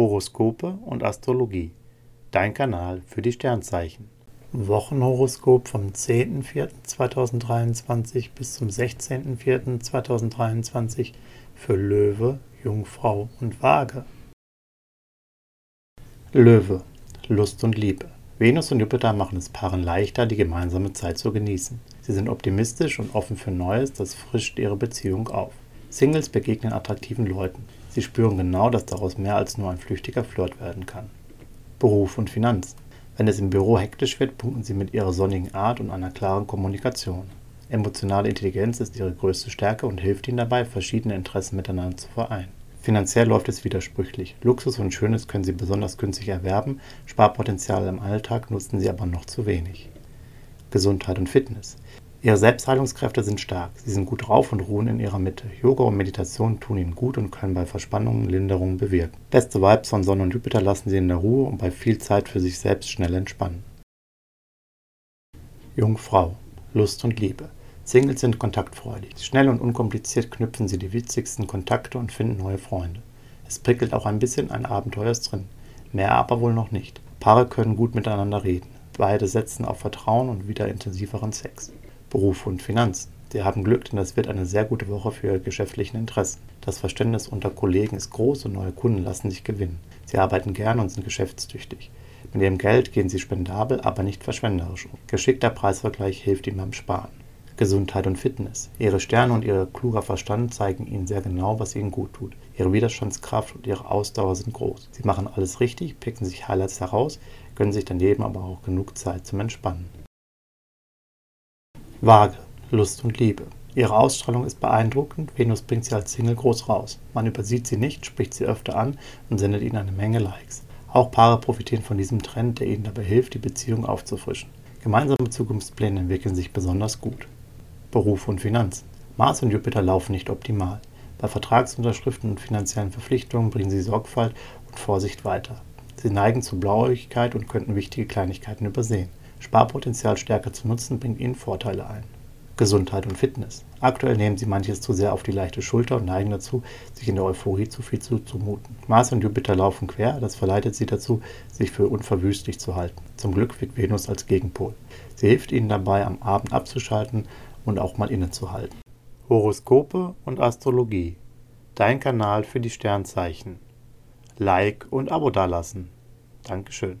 Horoskope und Astrologie. Dein Kanal für die Sternzeichen. Wochenhoroskop vom 10.04.2023 bis zum 16.04.2023 für Löwe, Jungfrau und Waage. Löwe, Lust und Liebe. Venus und Jupiter machen es Paaren leichter, die gemeinsame Zeit zu genießen. Sie sind optimistisch und offen für Neues, das frischt ihre Beziehung auf. Singles begegnen attraktiven Leuten. Sie spüren genau, dass daraus mehr als nur ein flüchtiger Flirt werden kann. Beruf und Finanzen. Wenn es im Büro hektisch wird, punkten Sie mit Ihrer sonnigen Art und einer klaren Kommunikation. Emotionale Intelligenz ist Ihre größte Stärke und hilft Ihnen dabei, verschiedene Interessen miteinander zu vereinen. Finanziell läuft es widersprüchlich. Luxus und Schönes können Sie besonders günstig erwerben, Sparpotenzial im Alltag nutzen Sie aber noch zu wenig. Gesundheit und Fitness. Ihre Selbstheilungskräfte sind stark, sie sind gut drauf und ruhen in ihrer Mitte. Yoga und Meditation tun ihnen gut und können bei Verspannungen Linderungen bewirken. Beste Vibes von Sonne und Jupiter lassen sie in der Ruhe und bei viel Zeit für sich selbst schnell entspannen. Jungfrau, Lust und Liebe. Singles sind kontaktfreudig. Schnell und unkompliziert knüpfen sie die witzigsten Kontakte und finden neue Freunde. Es prickelt auch ein bisschen, ein Abenteuer drin. Mehr aber wohl noch nicht. Paare können gut miteinander reden. Beide setzen auf Vertrauen und wieder intensiveren Sex. Beruf und Finanzen. Sie haben Glück, denn das wird eine sehr gute Woche für Ihre geschäftlichen Interessen. Das Verständnis unter Kollegen ist groß und neue Kunden lassen sich gewinnen. Sie arbeiten gern und sind geschäftstüchtig. Mit ihrem Geld gehen sie spendabel, aber nicht verschwenderisch um. Geschickter Preisvergleich hilft ihnen beim Sparen. Gesundheit und Fitness. Ihre Sterne und ihr kluger Verstand zeigen ihnen sehr genau, was ihnen gut tut. Ihre Widerstandskraft und ihre Ausdauer sind groß. Sie machen alles richtig, picken sich Highlights heraus, gönnen sich daneben aber auch genug Zeit zum Entspannen. Waage, Lust und Liebe. Ihre Ausstrahlung ist beeindruckend, Venus bringt sie als Single groß raus. Man übersieht sie nicht, spricht sie öfter an und sendet ihnen eine Menge Likes. Auch Paare profitieren von diesem Trend, der ihnen dabei hilft, die Beziehung aufzufrischen. Gemeinsame Zukunftspläne entwickeln sich besonders gut. Beruf und Finanzen. Mars und Jupiter laufen nicht optimal. Bei Vertragsunterschriften und finanziellen Verpflichtungen bringen sie Sorgfalt und Vorsicht weiter. Sie neigen zu Blauäugigkeit und könnten wichtige Kleinigkeiten übersehen. Sparpotenzial stärker zu nutzen, bringt ihnen Vorteile ein. Gesundheit und Fitness. Aktuell nehmen sie manches zu sehr auf die leichte Schulter und neigen dazu, sich in der Euphorie zu viel zuzumuten. Mars und Jupiter laufen quer, das verleitet sie dazu, sich für unverwüstlich zu halten. Zum Glück wirkt Venus als Gegenpol. Sie hilft ihnen dabei, am Abend abzuschalten und auch mal innezuhalten. Horoskope und Astrologie. Dein Kanal für die Sternzeichen. Like und Abo dalassen. Dankeschön.